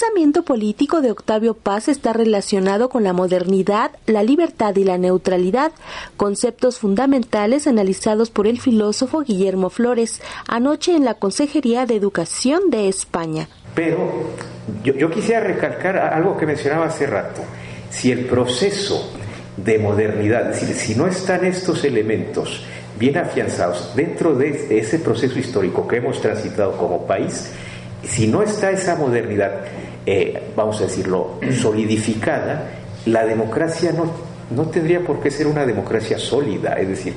pensamiento político de Octavio Paz está relacionado con la modernidad, la libertad y la neutralidad, conceptos fundamentales analizados por el filósofo Guillermo Flores anoche en la Consejería de Educación de España. Pero yo, quisiera recalcar algo que mencionaba hace rato. Si el proceso de modernidad, es decir, si no están estos elementos bien afianzados dentro de ese proceso histórico que hemos transitado como país, si no está esa modernidad, eh, vamos a decirlo, solidificada, la democracia no, no tendría por qué ser una democracia sólida, es decir,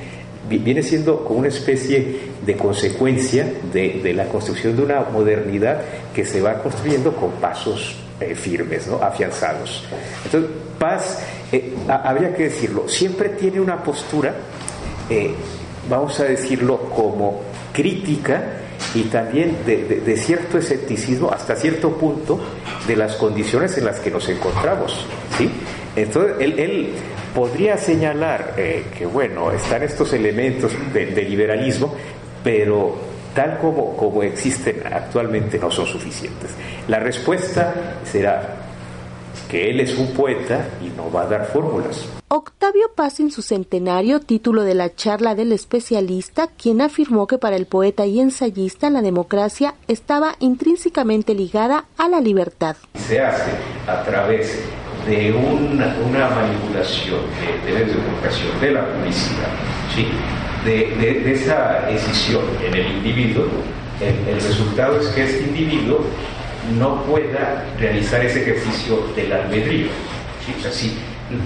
viene siendo como una especie de consecuencia de, la construcción de una modernidad que se va construyendo con pasos eh, firmes, ¿no? afianzados. Entonces, Paz, eh, habría que decirlo, siempre tiene una postura, vamos a decirlo, como crítica y también de, cierto escepticismo hasta cierto punto de las condiciones en las que nos encontramos. ¿sí? Entonces, él, podría señalar eh, que, bueno, están estos elementos de, liberalismo, pero tal como, como existen actualmente no son suficientes. La respuesta será que él es un poeta y no va a dar fórmulas. Octavio Paz en su centenario, título de la charla del especialista, quien afirmó que para el poeta y ensayista la democracia estaba intrínsecamente ligada a la libertad. Se hace a través de una, manipulación de, de comunicación, de la publicidad, ¿sí? de, esa decisión en el individuo, el, resultado es que este individuo no pueda realizar ese ejercicio del albedrío. ¿sí?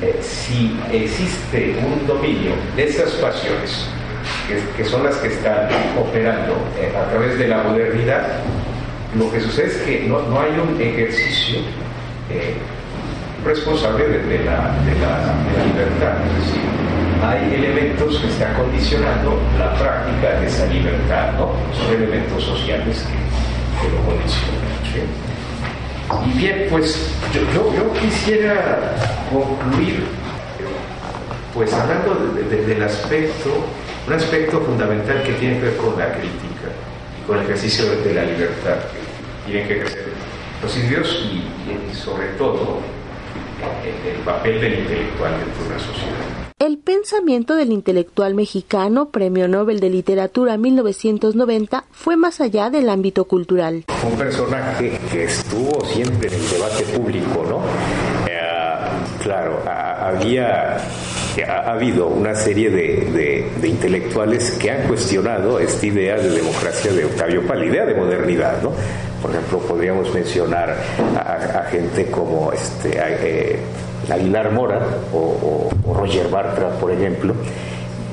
Eh, si existe un dominio de esas pasiones, que, son las que están operando eh, a través de la modernidad, lo que sucede es que no, hay un ejercicio eh, responsable de, la, libertad. Es decir, hay elementos que están condicionando la práctica de esa libertad, ¿no? Son elementos sociales que, lo condicionan. Y bien, pues yo, yo, quisiera concluir pues hablando del aspecto, un aspecto fundamental que tiene que ver con la crítica y con el ejercicio de, la libertad que tienen que ejercer los individuos y, sobre todo el, el papel del intelectual dentro de una sociedad. El pensamiento del intelectual mexicano, Premio Nobel de Literatura 1990, fue más allá del ámbito cultural. Un personaje que estuvo siempre en el debate público, ¿no? Eh, claro, había ha, habido una serie de, intelectuales que han cuestionado esta idea de democracia de Octavio Paz, la idea de modernidad, ¿no? Por ejemplo, podríamos mencionar a, gente como este, eh, Aguilar Mora o, Roger Bartra, por ejemplo,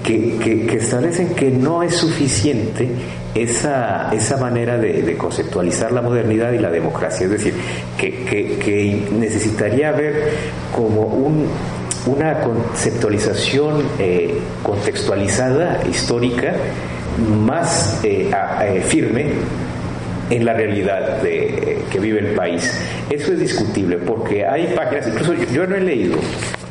que, establecen que no es suficiente esa, esa manera de, conceptualizar la modernidad y la democracia. Es decir, que, necesitaría haber como un, una conceptualización eh, contextualizada, histórica, más eh, eh, firme en la realidad que vive el país. Eso es discutible porque hay páginas, incluso yo, no he leído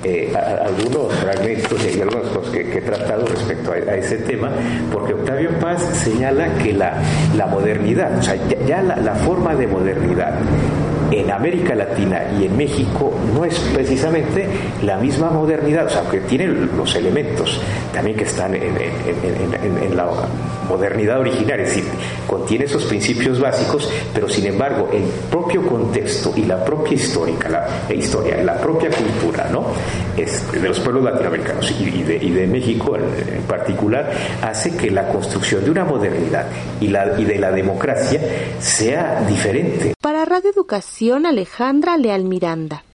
eh, algunos fragmentos y algunas cosas que, he tratado respecto a, ese tema, porque Octavio Paz señala que la, la modernidad, o sea, ya, la, la, forma de modernidad en América Latina y en México no es precisamente la misma modernidad, o sea, que tiene los elementos también que están en, la modernidad original, es decir, contiene esos principios básicos, pero sin embargo el propio contexto y la propia histórica, la, historia, la propia cultura, ¿no? De los pueblos latinoamericanos y, de, México en, particular, hace que la construcción de una modernidad y de la democracia sea diferente. Para Radio Educación, Alejandra Leal Miranda.